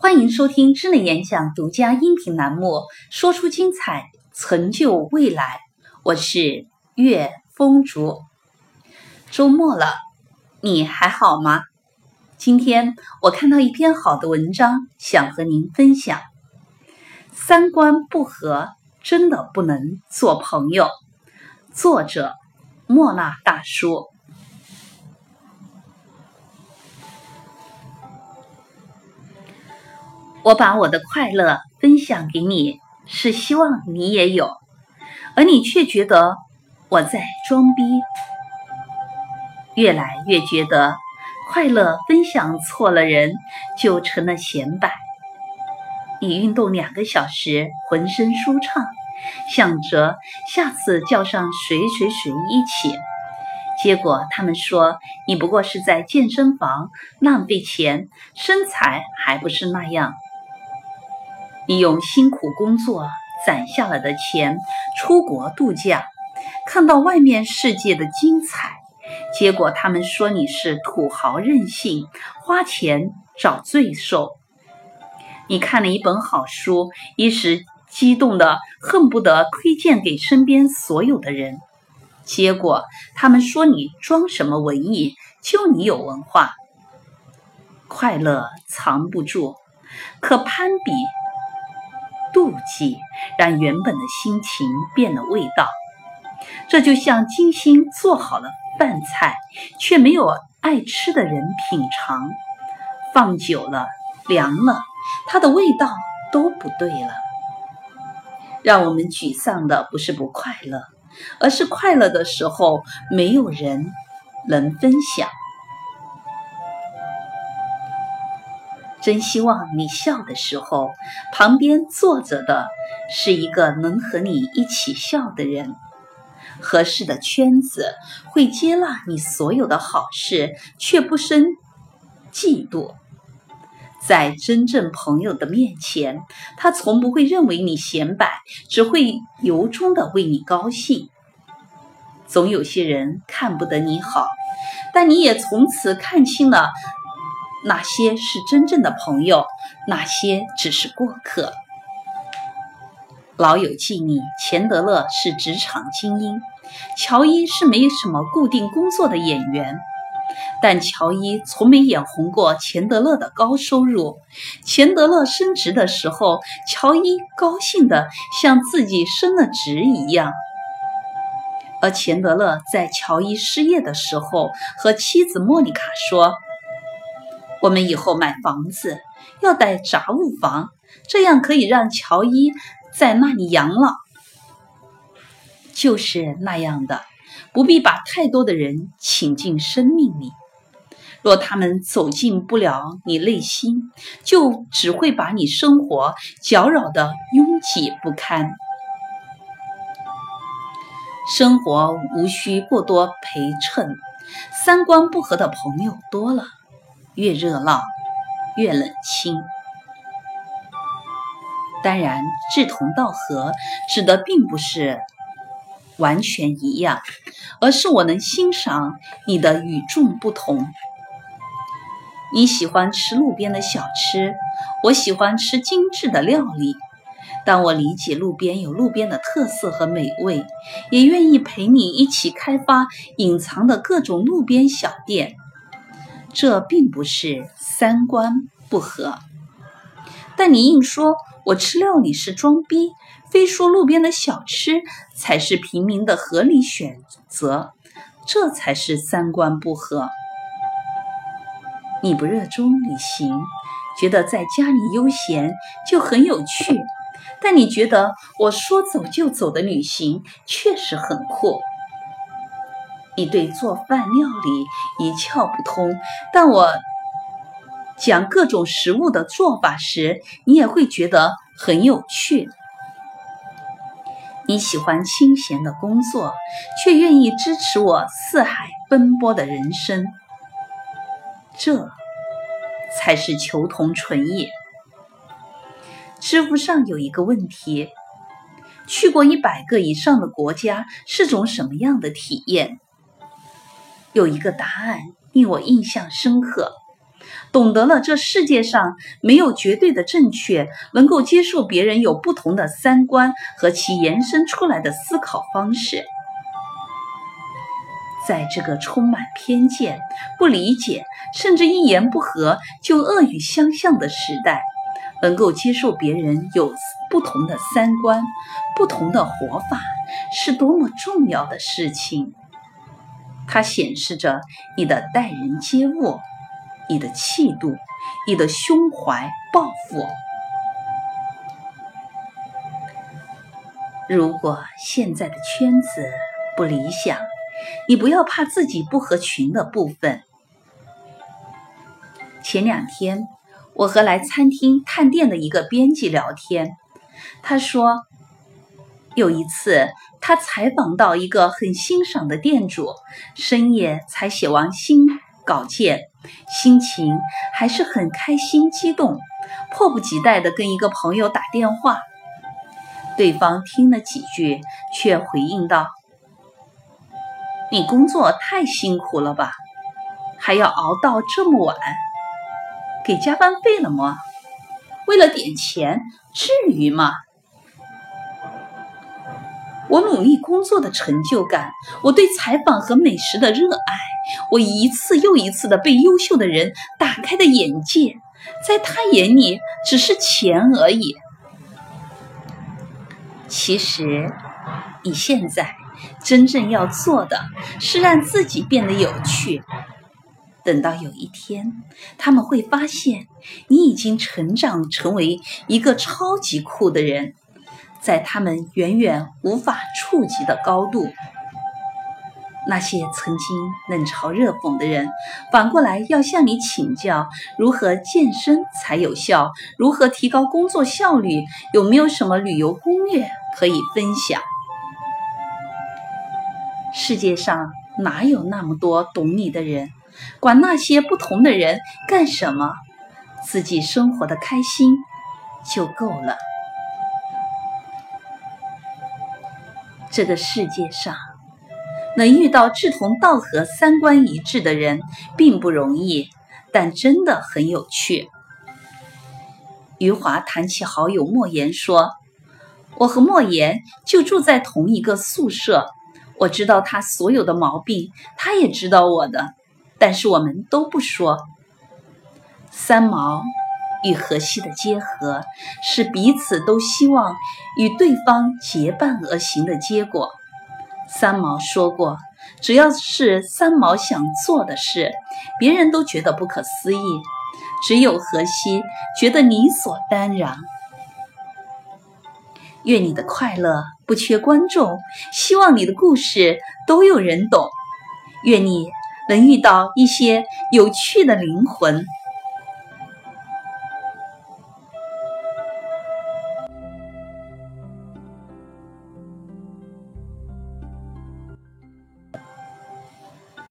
欢迎收听智能演讲独家音频栏目《说出精彩，成就未来》。我是岳风竹。周末了，你还好吗？今天我看到一篇好的文章，想和您分享。三观不合，真的不能做朋友。作者：莫那大叔。我把我的快乐分享给你，是希望你也有，而你却觉得我在装逼。越来越觉得，快乐分享错了人，就成了显摆。你运动两个小时，浑身舒畅，想着下次叫上谁谁谁一起，结果他们说你不过是在健身房浪费钱，身材还不是那样。你用辛苦工作攒下了的钱出国度假，看到外面世界的精彩，结果他们说你是土豪任性，花钱找罪受。你看了一本好书，一时激动的恨不得推荐给身边所有的人，结果他们说你装什么文艺，就你有文化。快乐藏不住，可攀比。妒忌让原本的心情变了味道，这就像精心做好了饭菜，却没有爱吃的人品尝，放久了凉了，它的味道都不对了。让我们沮丧的不是不快乐，而是快乐的时候没有人能分享。真希望你笑的时候，旁边坐着的是一个能和你一起笑的人。合适的圈子会接纳你所有的好事，却不生嫉妒。在真正朋友的面前，他从不会认为你显摆，只会由衷的为你高兴。总有些人看不得你好，但你也从此看清了。哪些是真正的朋友，哪些只是过客？老友记里，钱德勒是职场精英，乔伊是没什么固定工作的演员，但乔伊从没眼红过钱德勒的高收入。钱德勒升职的时候，乔伊高兴的像自己升了职一样。而钱德勒在乔伊失业的时候，和妻子莫妮卡说。我们以后买房子要带杂物房，这样可以让乔伊在那里养老。就是那样的，不必把太多的人请进生命里。若他们走进不了你内心，就只会把你生活搅扰的拥挤不堪。生活无需过多陪衬，三观不合的朋友多了。越热闹，越冷清。当然，志同道合指的并不是完全一样，而是我能欣赏你的与众不同。你喜欢吃路边的小吃，我喜欢吃精致的料理。但我理解路边有路边的特色和美味，也愿意陪你一起开发隐藏的各种路边小店。这并不是三观不合，但你硬说我吃料理是装逼，非说路边的小吃才是平民的合理选择，这才是三观不合。你不热衷旅行，觉得在家里悠闲就很有趣，但你觉得我说走就走的旅行确实很酷。你对做饭料理一窍不通，但我讲各种食物的做法时，你也会觉得很有趣。你喜欢清闲的工作，却愿意支持我四海奔波的人生，这才是求同存异。知乎上有一个问题：去过一百个以上的国家是种什么样的体验？有一个答案令我印象深刻：懂得了这世界上没有绝对的正确，能够接受别人有不同的三观和其延伸出来的思考方式。在这个充满偏见、不理解，甚至一言不合就恶语相向的时代，能够接受别人有不同的三观、不同的活法，是多么重要的事情。它显示着你的待人接物、你的气度、你的胸怀抱负。如果现在的圈子不理想，你不要怕自己不合群的部分。前两天，我和来餐厅探店的一个编辑聊天，他说，有一次他采访到一个很欣赏的店主，深夜才写完新稿件，心情还是很开心激动，迫不及待的跟一个朋友打电话，对方听了几句，却回应道。你工作太辛苦了吧，还要熬到这么晚，给加班费了吗？为了点钱，至于吗？我努力工作的成就感，我对采访和美食的热爱，我一次又一次的被优秀的人打开的眼界，在他眼里只是钱而已。其实，你现在。真正要做的是让自己变得有趣。等到有一天，他们会发现你已经成长成为一个超级酷的人，在他们远远无法触及的高度。那些曾经冷嘲热讽的人，反过来要向你请教如何健身才有效，如何提高工作效率，有没有什么旅游攻略可以分享？世界上哪有那么多懂你的人？管那些不同的人干什么？自己生活的开心就够了。这个世界上能遇到志同道合、三观一致的人并不容易，但真的很有趣。余华谈起好友莫言说：“我和莫言就住在同一个宿舍。”我知道他所有的毛病，他也知道我的，但是我们都不说。三毛与荷西的结合是彼此都希望与对方结伴而行的结果。三毛说过，只要是三毛想做的事，别人都觉得不可思议，只有荷西觉得理所当然。愿你的快乐不缺观众，希望你的故事都有人懂。愿你能遇到一些有趣的灵魂。